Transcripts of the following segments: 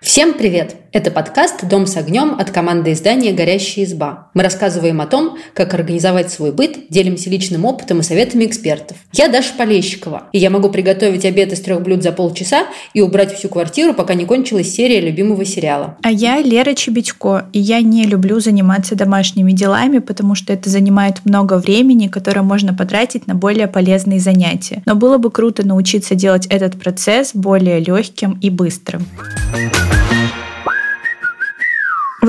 Всем привет! Это подкаст «Дом с огнем» от команды издания «Горящая изба». Мы рассказываем о том, как организовать свой быт, делимся личным опытом и советами экспертов. Я Даша Полещикова, и я могу приготовить обед из трех блюд за полчаса и убрать всю квартиру, пока не кончилась серия любимого сериала. А я Лера Чебедько, и я не люблю заниматься домашними делами, потому что это занимает много времени, которое можно потратить на более полезные занятия. Но было бы круто научиться делать этот процесс более легким и быстрым.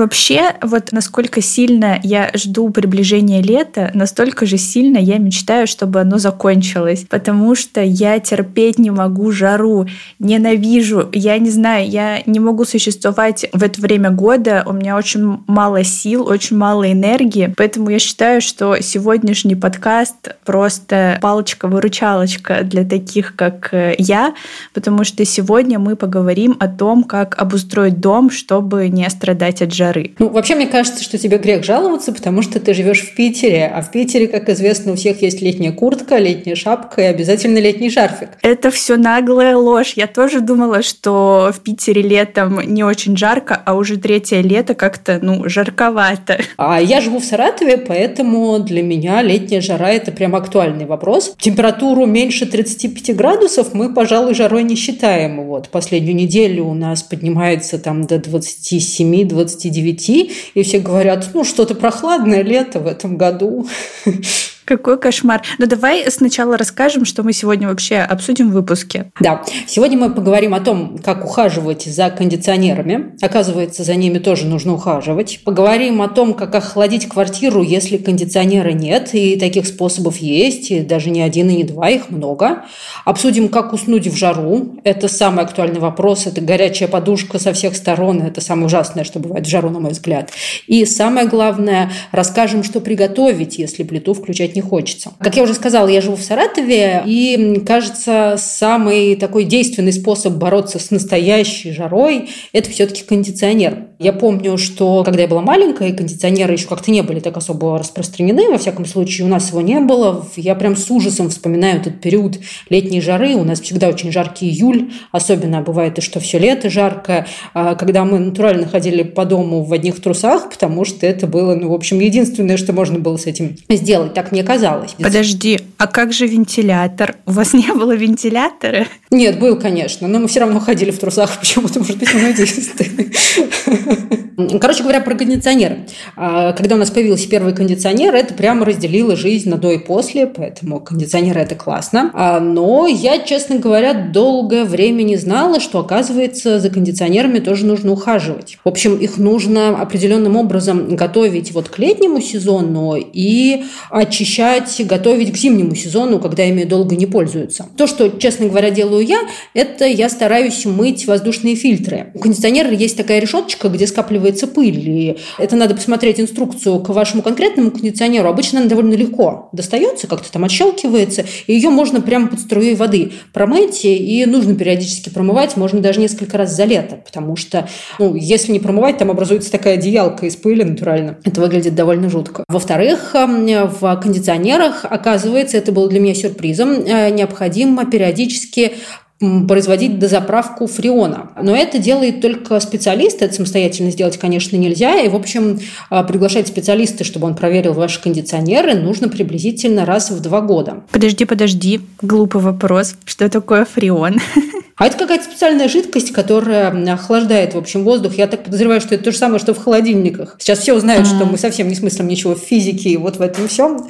Вообще, вот насколько сильно я жду приближения лета, настолько же сильно я мечтаю, чтобы оно закончилось. Потому что я терпеть не могу жару, ненавижу. Я не знаю, я не могу существовать в это время года. У меня очень мало сил, очень мало энергии. Поэтому я считаю, что сегодняшний подкаст просто палочка-выручалочка для таких, как э, я. Потому что сегодня мы поговорим о том, как обустроить дом, чтобы не страдать от жары. Ну, вообще, мне кажется, что тебе грех жаловаться, потому что ты живешь в Питере, а в Питере, как известно, у всех есть летняя куртка, летняя шапка и обязательно летний шарфик. Это все наглая ложь. Я тоже думала, что в Питере летом не очень жарко, а уже третье лето как-то, ну, жарковато. А я живу в Саратове, поэтому для меня летняя жара – это прям актуальный вопрос. Температуру меньше 35 градусов мы, пожалуй, жарой не считаем. Вот последнюю неделю у нас поднимается там до 27-29 29, и все говорят, ну, что-то прохладное лето в этом году. Какой кошмар. Ну давай сначала расскажем, что мы сегодня вообще обсудим в выпуске. Да, сегодня мы поговорим о том, как ухаживать за кондиционерами. Оказывается, за ними тоже нужно ухаживать. Поговорим о том, как охладить квартиру, если кондиционера нет, и таких способов есть, и даже не один и не два, их много. Обсудим, как уснуть в жару. Это самый актуальный вопрос. Это горячая подушка со всех сторон. Это самое ужасное, что бывает в жару, на мой взгляд. И самое главное, расскажем, что приготовить, если плиту включать не не хочется. Как я уже сказала, я живу в Саратове, и, кажется, самый такой действенный способ бороться с настоящей жарой – это все-таки кондиционер. Я помню, что когда я была маленькая, кондиционеры еще как-то не были так особо распространены, во всяком случае, у нас его не было. Я прям с ужасом вспоминаю этот период летней жары. У нас всегда очень жаркий июль, особенно бывает и что все лето жаркое, а когда мы натурально ходили по дому в одних трусах, потому что это было, ну, в общем, единственное, что можно было с этим сделать. Так мне казалось. Подожди, а как же вентилятор? У вас не было вентилятора? Нет, был, конечно, но мы все равно ходили в трусах почему-то, может быть, единственный. Короче говоря, про кондиционеры. А, когда у нас появился первый кондиционер, это прямо разделило жизнь на до и после, поэтому кондиционеры – это классно. А, но я, честно говоря, долгое время не знала, что, оказывается, за кондиционерами тоже нужно ухаживать. В общем, их нужно определенным образом готовить вот к летнему сезону и очищать, готовить к зимнему сезону, когда ими долго не пользуются. То, что, честно говоря, делаю я, это я стараюсь мыть воздушные фильтры. У кондиционера есть такая решеточка, где скапливается пыль. И это надо посмотреть инструкцию к вашему конкретному кондиционеру. Обычно она довольно легко достается, как-то там отщелкивается, и ее можно прямо под струей воды промыть, и нужно периодически промывать, можно даже несколько раз за лето, потому что, ну, если не промывать, там образуется такая одеялка из пыли натурально. Это выглядит довольно жутко. Во-вторых, в кондиционерах, оказывается, это было для меня сюрпризом, э, необходимо периодически производить дозаправку фреона. Но это делает только специалист, это самостоятельно сделать, конечно, нельзя. И, в общем, а, приглашать специалиста, чтобы он проверил ваши кондиционеры, нужно приблизительно раз в два года. Подожди, подожди, глупый вопрос. Что такое фреон? А это какая-то специальная жидкость, которая охлаждает, в общем, воздух. Я так подозреваю, что это то же самое, что в холодильниках. Сейчас все узнают, mm-hmm. что мы совсем не смыслим ничего в физике и вот в этом всем.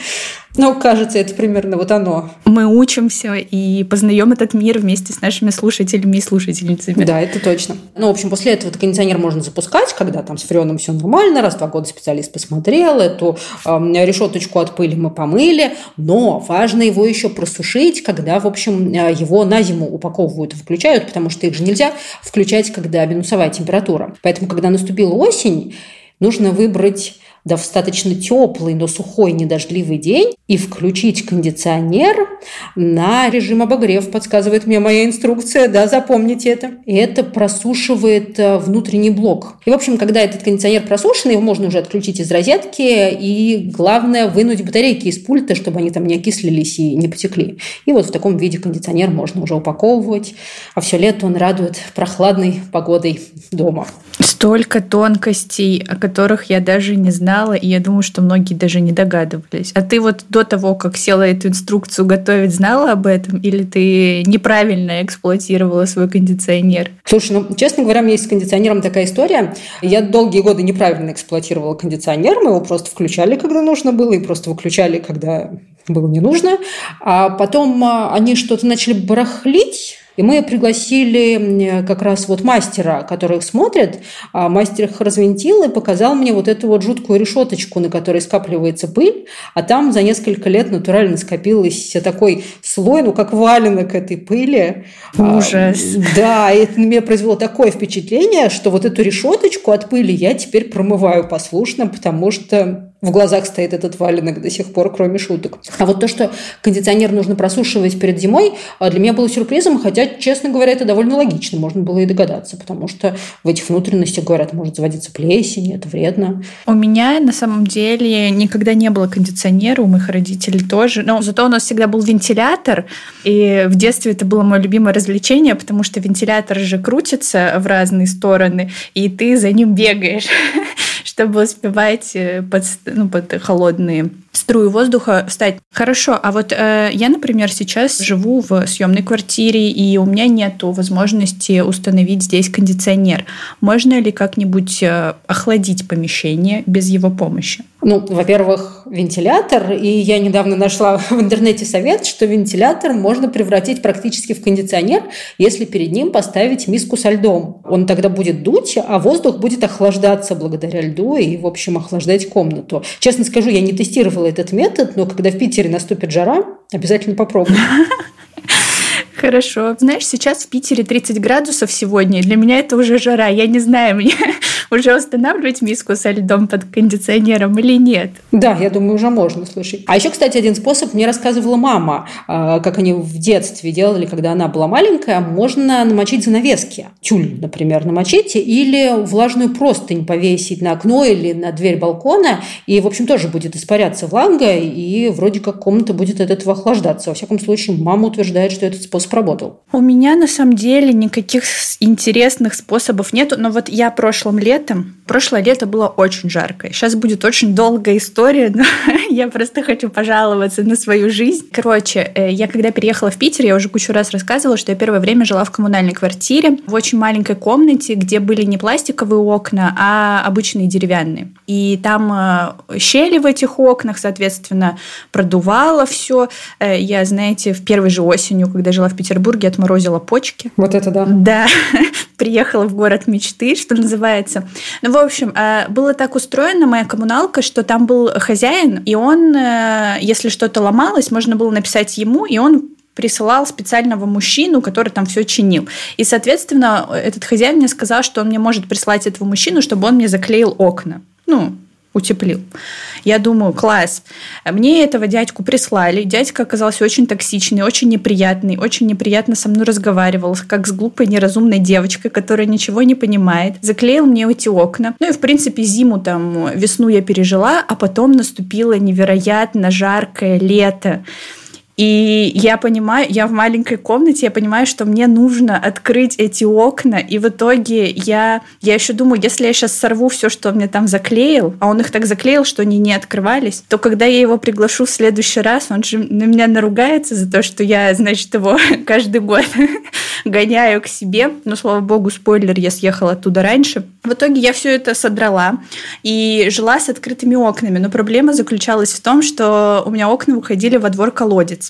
Но кажется, это примерно вот оно. Мы учимся и познаем этот мир вместе с нашими слушателями и слушательницами. Да, это точно. Ну, в общем, после этого кондиционер можно запускать, когда там с фреоном все нормально, раз в два года специалист посмотрел, эту э, решеточку от пыли мы помыли, но важно его еще просушить, когда, в общем, а, его на зиму упаковывают и включают, потому что их же нельзя включать, когда минусовая температура. Поэтому, когда наступила осень, нужно выбрать достаточно теплый, но сухой, недождливый день и включить кондиционер на режим обогрев, подсказывает мне моя инструкция, да, запомните это. И это просушивает э, внутренний блок. И, в общем, когда этот кондиционер просушенный, его можно уже отключить из розетки, и главное вынуть батарейки из пульта, чтобы они там не окислились и не потекли. И вот в таком виде кондиционер можно уже упаковывать, а все лето он радует прохладной погодой дома. Столько тонкостей, о которых я даже не знала, и я думаю, что многие даже не догадывались. А ты вот до того, как села эту инструкцию готовить, знала об этом? Или ты неправильно эксплуатировала свой кондиционер? Слушай, ну, честно говоря, у меня есть с кондиционером такая история. Я долгие годы неправильно эксплуатировала кондиционер. Мы его просто включали, когда нужно было, и просто выключали, когда было не нужно. А потом а, они что-то начали барахлить, и мы пригласили как раз вот мастера, который их смотрит. А мастер их развинтил и показал мне вот эту вот жуткую решеточку, на которой скапливается пыль, а там за несколько лет натурально скопилось такой слой, ну как валенок этой пыли. А, Ужас. А, да, и это на меня произвело такое впечатление, что вот эту решеточку от пыли я теперь промываю послушно, потому что в глазах стоит этот валенок до сих пор, кроме шуток. А вот то, что кондиционер нужно просушивать перед зимой, а, для меня было сюрпризом, хотя, честно говоря, это довольно логично, можно было и догадаться, потому что в этих внутренностях, говорят, может заводиться плесень, это вредно. У меня, на самом деле, никогда не было кондиционера, у моих родителей тоже, но зато у нас всегда был вентилятор, и в детстве это было мое любимое развлечение, потому что вентилятор же крутится в разные стороны, и ты за ним бегаешь. чтобы успевать э, под, ну, под холодные струю воздуха встать. Хорошо, а вот э, я, например, сейчас живу в съемной квартире, и у меня нет возможности установить здесь кондиционер. Можно ли как-нибудь э, охладить помещение без его помощи? Ну, во-первых, вентилятор, и я недавно нашла в интернете совет, что вентилятор можно превратить практически в кондиционер, если перед ним поставить миску со льдом. Он тогда будет дуть, а воздух будет охлаждаться благодаря льду и, в общем, охлаждать комнату. Честно скажу, я не тестировала этот метод, но когда в Питере наступит жара, обязательно попробую. Хорошо. Знаешь, сейчас в Питере 30 градусов сегодня. Для меня это уже жара. Я не знаю, мне уже устанавливать миску со льдом под кондиционером или нет? Да, я думаю, уже можно, слушай. А еще, кстати, один способ мне рассказывала мама, а, как они в детстве делали, когда она была маленькая. Можно намочить занавески. Тюль, например, намочить или влажную простынь повесить на окно или на дверь балкона. И, в общем, тоже будет испаряться влага, и вроде как комната будет от этого охлаждаться. Во всяком случае, мама утверждает, что этот способ работал. У меня, на самом деле, никаких интересных способов нету. Но вот я прошлым летом летом. Прошлое лето было очень жарко. Сейчас будет очень долгая история, но я просто хочу пожаловаться на свою жизнь. Короче, э, я когда переехала в Питер, я уже кучу раз рассказывала, что я первое время жила в коммунальной квартире в очень маленькой комнате, где были не пластиковые окна, а обычные деревянные. И там э, щели в этих окнах, соответственно, продувало все. Э, я, знаете, в первой же осенью, когда жила в Петербурге, отморозила почки. Вот это да. Да. Приехала в город мечты, что называется. Ну, в общем, э, было так устроено моя коммуналка, что там был хозяин, и он, э, если что-то ломалось, можно было написать ему, и он присылал специального мужчину, который там все чинил. И, соответственно, этот хозяин мне сказал, что он мне может прислать этого мужчину, чтобы он мне заклеил окна. Ну, утеплил. Я думаю, класс. Мне этого дядьку прислали. Дядька оказался очень токсичный, очень неприятный, очень неприятно со мной разговаривал, как с глупой, неразумной девочкой, которая ничего не понимает. Заклеил мне эти окна. Ну и, в принципе, зиму там, весну я пережила, а потом наступило невероятно жаркое лето. И я понимаю, я в маленькой комнате, я понимаю, что мне нужно открыть эти окна, и в итоге я, я еще думаю, если я сейчас сорву все, что он мне там заклеил, а он их так заклеил, что они не открывались, то когда я его приглашу в следующий раз, он же на меня наругается за то, что я, значит, его каждый год гоняю к себе. Но, слава богу, спойлер, я съехала оттуда раньше. В итоге я все это содрала и жила с открытыми окнами. Но проблема заключалась в том, что у меня окна выходили во двор колодец.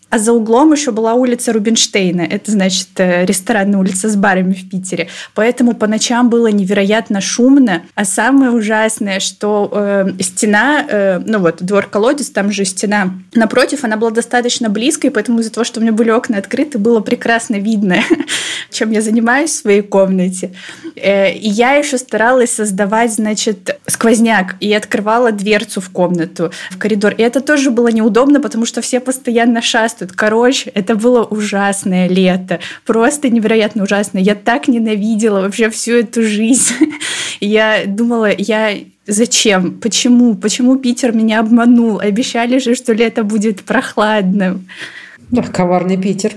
А за углом еще была улица Рубинштейна. Это, значит, э, ресторанная улица с барами в Питере. Поэтому по ночам было невероятно шумно. А самое ужасное, что э, стена, э, ну вот, двор-колодец, там же стена напротив, она была достаточно близкой, поэтому из-за того, что у меня были окна открыты, было прекрасно видно, чем я занимаюсь в своей комнате. Э, и я еще старалась создавать, значит, сквозняк и открывала дверцу в комнату, в коридор. И это тоже было неудобно, потому что все постоянно шастают. Короче, это было ужасное лето. Просто невероятно ужасное. Я так ненавидела вообще всю эту жизнь. Я думала, я Зачем? Почему? Почему Питер меня обманул? Обещали же, что лето будет прохладным. Да, коварный Питер.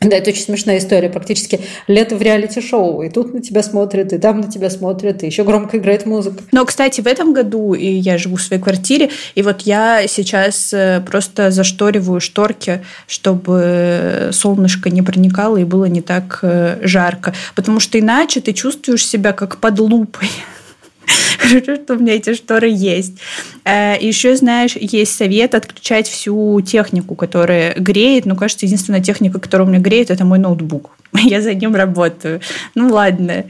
Да, это очень смешная история. Практически лето в реалити-шоу. И тут на тебя смотрят, и там на тебя смотрят, и еще громко играет музыка. Но, кстати, в этом году и я живу в своей квартире, и вот я сейчас э, просто зашториваю шторки, чтобы солнышко не проникало и было не так э, жарко. Потому что иначе ты чувствуешь себя как под лупой. Хорошо, что у меня эти шторы есть. Э, Еще, знаешь, есть совет отключать всю технику, которая греет. Ну, кажется, единственная техника, которая у меня греет, это мой ноутбук. Я за ним работаю. Ну, ладно.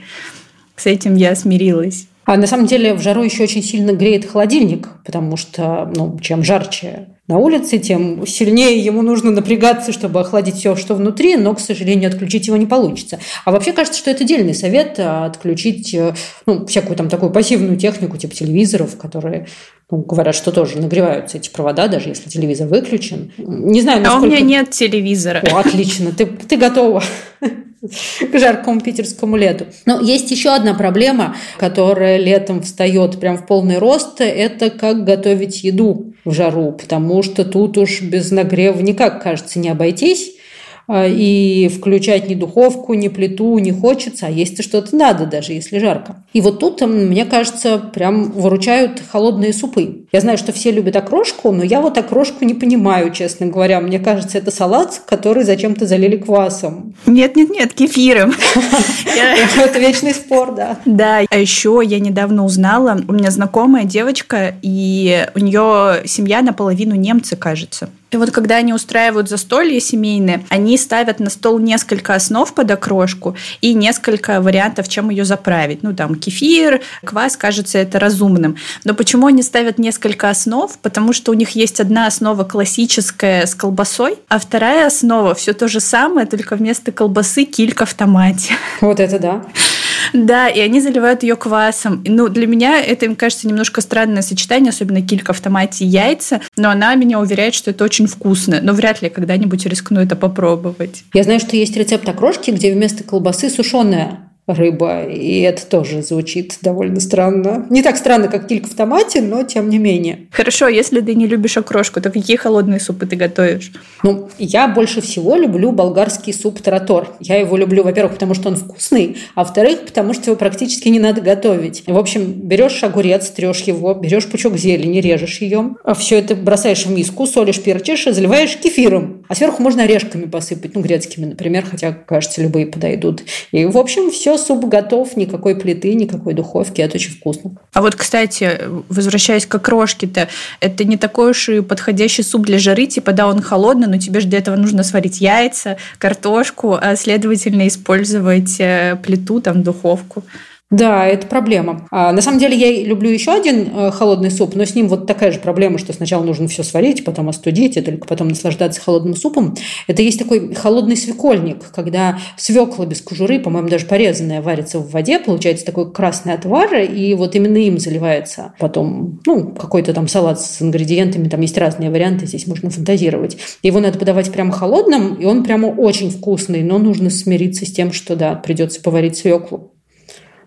С этим я смирилась. А на самом деле в жару еще очень сильно греет холодильник, потому что ну, чем жарче на улице, тем сильнее ему нужно напрягаться, чтобы охладить все, что внутри, но, к сожалению, отключить его не получится. А вообще кажется, что это отдельный совет а, отключить э, ну, всякую там такую пассивную технику, типа телевизоров, которые ну, говорят, что тоже нагреваются эти провода, даже если телевизор выключен. Не знаю, насколько... А у меня нет телевизора. О, отлично, ты, ты готова к жаркому питерскому лету. Но есть еще одна проблема, которая летом встает прям в полный рост, это как готовить еду в жару, потому что тут уж без нагрева никак, кажется, не обойтись. А, и включать ни духовку, ни плиту не хочется, а есть что-то надо, даже если жарко. И вот тут, мне кажется, прям выручают холодные супы. Я знаю, что все любят окрошку, но я вот окрошку не понимаю, честно говоря. Мне кажется, это салат, который зачем-то залили квасом. Нет-нет-нет, кефиром. Это вечный спор, да. Да, а еще я недавно узнала, у меня знакомая девочка, и у нее семья наполовину немцы, кажется. И вот когда они устраивают застолье семейные, они ставят на стол несколько основ под окрошку и несколько вариантов, чем ее заправить. Ну, там, кефир, квас, кажется, это разумным. Но почему они ставят несколько основ? Потому что у них есть одна основа классическая с колбасой, а вторая основа все то же самое, только вместо колбасы килька в томате. Вот это да. Да, и они заливают ее квасом. Ну, для меня это, им кажется, немножко странное сочетание, особенно килька в томате и яйца, но она меня уверяет, что это очень вкусно. Но вряд ли когда-нибудь рискну это попробовать. Я знаю, что есть рецепт окрошки, где вместо колбасы сушеная рыба, и это тоже звучит довольно странно. Не так странно, как килька в томате, но тем не менее. Хорошо, если ты не любишь окрошку, то какие холодные супы ты готовишь? Ну, я больше всего люблю болгарский суп таратор. Я его люблю, во-первых, потому что он вкусный, а во-вторых, потому что его практически не надо готовить. В общем, берешь огурец, трешь его, берешь пучок зелени, режешь ее, а все это бросаешь в миску, солишь, перчишь и заливаешь кефиром. А сверху можно орешками посыпать, ну, грецкими, например, хотя, кажется, любые подойдут. И, в общем, все суп готов, никакой плиты, никакой духовки, это очень вкусно. А вот, кстати, возвращаясь к окрошке-то, это не такой уж и подходящий суп для жары, типа, да, он холодный, но тебе же для этого нужно сварить яйца, картошку, а следовательно использовать э, плиту, там, духовку. Да, это проблема. А, на самом деле я люблю еще один э, холодный суп, но с ним вот такая же проблема, что сначала нужно все сварить, потом остудить, и только потом наслаждаться холодным супом. Это есть такой холодный свекольник, когда свекла без кожуры, по-моему, даже порезанная, варится в воде, получается такой красный отвар, и вот именно им заливается потом, ну, какой-то там салат с ингредиентами, там есть разные варианты, здесь можно фантазировать. Его надо подавать прямо холодным, и он прямо очень вкусный, но нужно смириться с тем, что, да, придется поварить свеклу.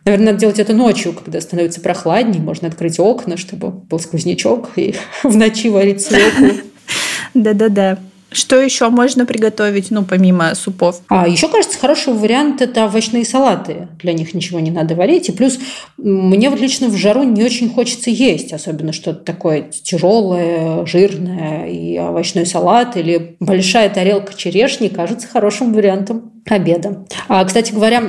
Наверное, надо делать это ночью, когда становится прохладнее, можно открыть окна, чтобы был сквознячок и в ночи варить свеклу. Да-да-да. Что еще можно приготовить, ну, помимо супов? А еще, кажется, хороший вариант – это овощные салаты. Для них ничего не надо варить. И плюс мне вот лично в жару не очень хочется есть, особенно что-то такое тяжелое, жирное. И овощной салат или большая тарелка черешни кажется хорошим вариантом обеда. А, кстати говоря,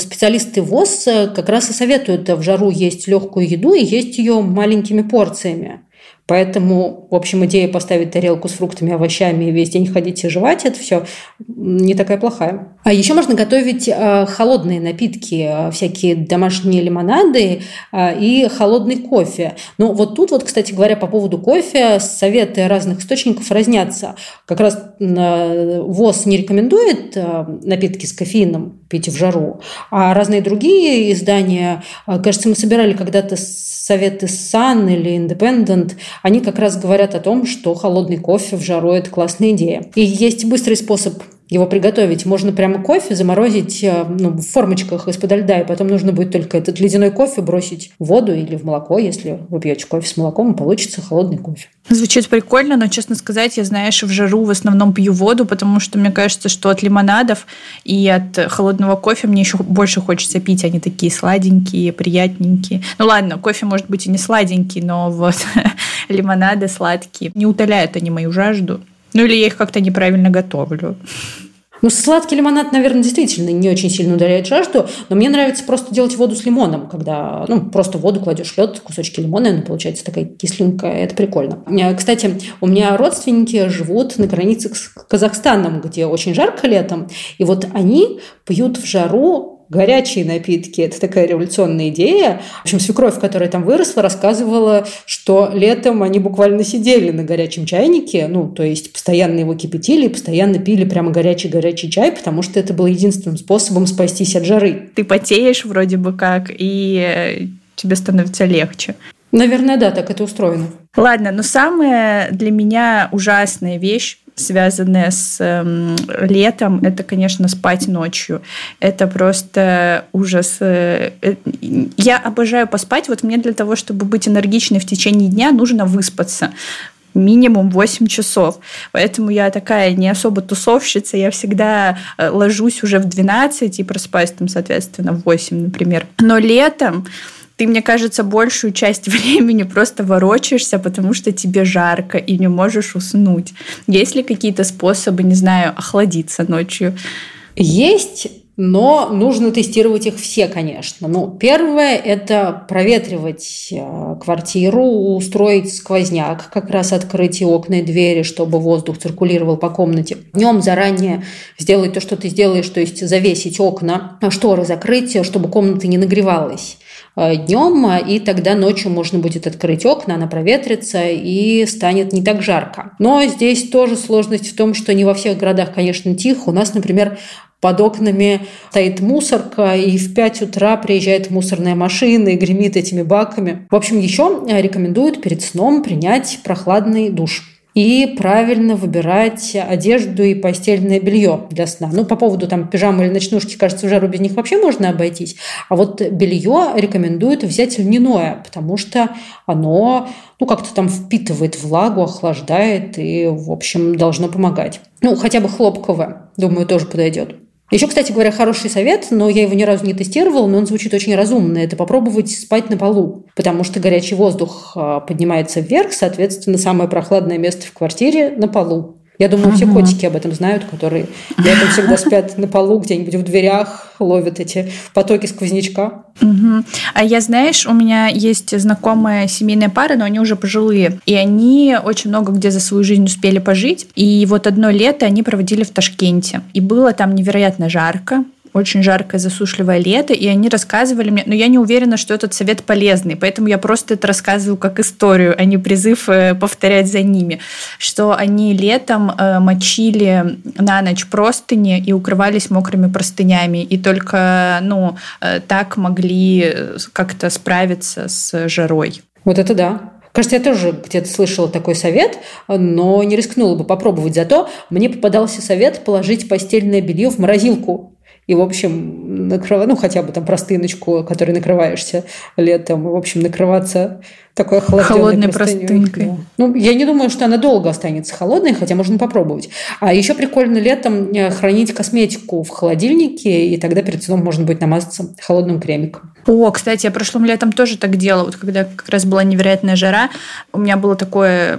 специалисты ВОЗ как раз и советуют в жару есть легкую еду и есть ее маленькими порциями. Поэтому, в общем, идея поставить тарелку с фруктами, овощами и весь день ходить и жевать, это все не такая плохая. А еще можно готовить э, холодные напитки, э, всякие домашние лимонады э, и холодный кофе. Но вот тут вот, кстати говоря, по поводу кофе советы разных источников разнятся. Как раз ВОЗ не рекомендует напитки с кофеином пить в жару, а разные другие издания, кажется, мы собирали когда-то советы Sun или Independent, они как раз говорят о том, что холодный кофе в жару – это классная идея. И есть быстрый способ его приготовить. Можно прямо кофе заморозить э, ну, в формочках из-под льда, и потом нужно будет только этот ледяной кофе бросить в воду или в молоко. Если вы пьете кофе с молоком, получится холодный кофе. Звучит прикольно, но, честно сказать, я, знаешь, в жару в основном пью воду, потому что мне кажется, что от лимонадов и от холодного кофе мне еще больше хочется пить. Они такие сладенькие, приятненькие. Ну ладно, кофе может быть и не сладенький, но вот лимонады сладкие. Не утоляют они мою жажду. Ну или я их как-то неправильно готовлю. Ну, сладкий лимонад, наверное, действительно не очень сильно удаляет жажду, но мне нравится просто делать воду с лимоном, когда, ну, просто в воду кладешь лед, кусочки лимона, и она получается такая кислинка, это прикольно. Э, кстати, у меня родственники живут на границе с Казахстаном, где очень жарко летом, и вот они пьют в жару горячие напитки. Это такая революционная идея. В общем, свекровь, которая там выросла, рассказывала, что летом они буквально сидели на горячем чайнике, ну, то есть постоянно его кипятили и постоянно пили прямо горячий-горячий чай, потому что это было единственным способом спастись от жары. Ты потеешь вроде бы как, и э, тебе становится легче. Наверное, да, так это устроено. Ладно, но самая для меня ужасная вещь связанные с э, летом, это, конечно, спать ночью. Это просто ужас. Э, э, я обожаю поспать. Вот мне для того, чтобы быть энергичной в течение дня, нужно выспаться минимум 8 часов. Поэтому я такая не особо тусовщица. Я всегда э, ложусь уже в 12 и просыпаюсь там, соответственно, в 8, например. Но летом ты, мне кажется, большую часть времени просто ворочаешься, потому что тебе жарко и не можешь уснуть. Есть ли какие-то способы, не знаю, охладиться ночью? Есть, но нужно тестировать их все, конечно. Ну, первое – это проветривать э, квартиру, устроить сквозняк, как раз открыть и окна и двери, чтобы воздух циркулировал по комнате. Днем заранее сделать то, что ты сделаешь, то есть завесить окна, шторы закрыть, чтобы комната не нагревалась. Э, днем, и тогда ночью можно будет открыть окна, она проветрится и станет не так жарко. Но здесь тоже сложность в том, что не во всех городах, конечно, тихо. У нас, например, под окнами стоит мусорка, и в 5 утра приезжает мусорная машина и гремит этими баками. В общем, еще рекомендуют перед сном принять прохладный душ и правильно выбирать одежду и постельное белье для сна. Ну, по поводу там пижамы или ночнушки, кажется, жару без них вообще можно обойтись. А вот белье рекомендуют взять льняное, потому что оно ну, как-то там впитывает влагу, охлаждает и, в общем, должно помогать. Ну, хотя бы хлопковое, думаю, тоже подойдет. Еще, кстати говоря, хороший совет, но я его ни разу не тестировала, но он звучит очень разумно. Это попробовать спать на полу, потому что горячий воздух а, поднимается вверх, соответственно, самое прохладное место в квартире на полу. Я думаю, все котики об этом знают, которые летом всегда спят на полу, где-нибудь в дверях, ловят эти потоки сквознячка. Угу. А я, знаешь, у меня есть знакомая семейная пара, но они уже пожилые. И они очень много где за свою жизнь успели пожить. И вот одно лето они проводили в Ташкенте. И было там невероятно жарко очень жаркое засушливое лето, и они рассказывали мне, но я не уверена, что этот совет полезный, поэтому я просто это рассказываю как историю, а не призыв э, повторять за ними, что они летом э, мочили на ночь простыни и укрывались мокрыми простынями, и только ну, э, так могли как-то справиться с жарой. Вот это да. Кажется, я тоже где-то слышала такой совет, но не рискнула бы попробовать. Зато мне попадался совет положить постельное белье в морозилку и, в общем, накрыв... ну, хотя бы там простыночку, которой накрываешься летом, в общем, накрываться такой холодной простынькой. Да. Ну, я не думаю, что она долго останется холодной, хотя можно попробовать. А еще прикольно летом э, хранить косметику в холодильнике, и тогда перед сном можно будет намазаться холодным кремиком. О, кстати, я прошлым летом тоже так делала. Вот когда как раз была невероятная жара, у меня было такое,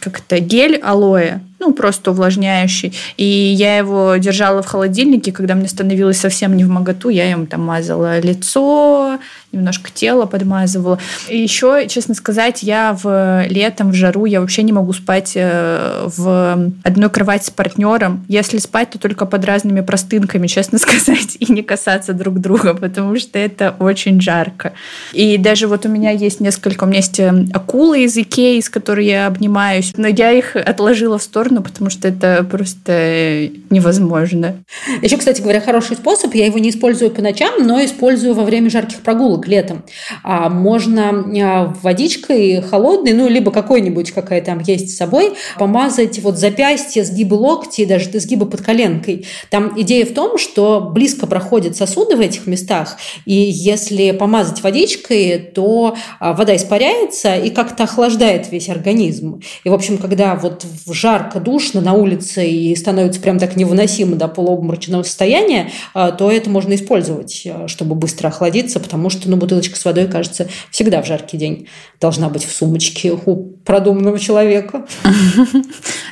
как-то гель алоэ, ну, просто увлажняющий. И я его держала в холодильнике, когда мне становилось совсем не в моготу, я им там мазала лицо, немножко тело подмазывала. И еще, честно сказать, я в летом, в жару, я вообще не могу спать э, в одной кровати с партнером. Если спать, то только под разными простынками, честно сказать, и не касаться друг друга, потому что это очень жарко. И даже вот у меня есть несколько, у меня есть э, акулы из Икеи, с которой я обнимаюсь, но я их отложила в сторону, потому что это просто невозможно. Еще, кстати говоря, хороший способ, я его не использую по ночам, но использую во время жарких прогулок прогулок летом. А можно а, водичкой холодной, ну, либо какой-нибудь, какая там есть с собой, помазать вот запястье, сгибы локти, даже сгибы под коленкой. Там идея в том, что близко проходят сосуды в этих местах, и если помазать водичкой, то а, вода испаряется и как-то охлаждает весь организм. И, в общем, когда вот жарко, душно на улице и становится прям так невыносимо до полуобморочного состояния, а, то это можно использовать, чтобы быстро охладиться, потому что ну, бутылочка с водой, кажется, всегда в жаркий день должна быть в сумочке у продуманного человека.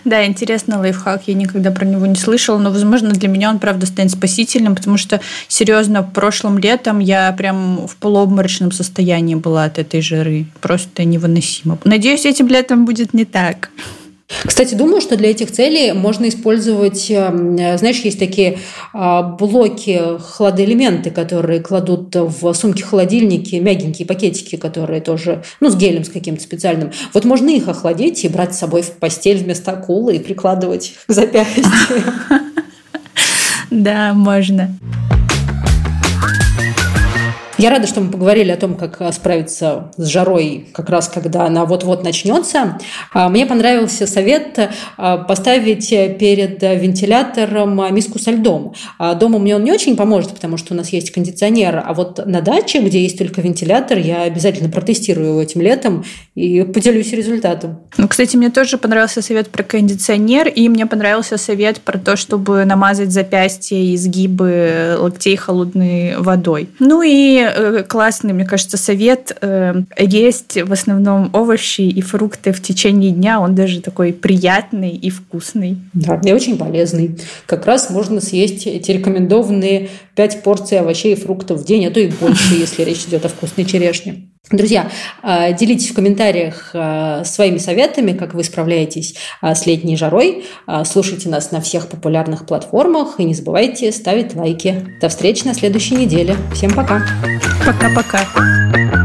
Да, интересный лайфхак. Я никогда про него не слышала, но, возможно, для меня он, правда, станет спасительным, потому что, серьезно, прошлым летом я прям в полуобморочном состоянии была от этой жары. Просто невыносимо. Надеюсь, этим летом будет не так. Кстати, думаю, что для этих целей можно использовать, эм, знаешь, есть такие а, блоки, хладоэлементы, которые кладут в сумки-холодильники, мягенькие пакетики, которые тоже, ну, с гелем с каким-то специальным. Вот можно их охладить и брать с собой в постель вместо акулы и прикладывать к запястью. Да, можно. Я рада, что мы поговорили о том, как э, справиться с жарой, как раз когда она вот-вот начнется. А, мне понравился совет э, поставить перед вентилятором миску со льдом. А, дома мне он не очень поможет, потому что у нас есть кондиционер, а вот на даче, где есть только вентилятор, я обязательно протестирую его этим летом и поделюсь результатом. Ну, кстати, мне тоже понравился совет про кондиционер, и мне понравился совет про то, чтобы намазать запястья и сгибы локтей холодной водой. Ну и Э, классный, мне кажется, совет. Э, есть в основном овощи и фрукты в течение дня. Он даже такой приятный и вкусный. Да, и очень полезный. Как раз можно съесть эти рекомендованные 5 порций овощей и фруктов в день, а то и больше, если речь идет о вкусной черешне. Друзья, э, делитесь в комментариях своими советами, как вы справляетесь с летней жарой. Слушайте нас на всех популярных платформах и не забывайте ставить лайки. До встречи на следующей неделе. Всем пока! Пока-пока.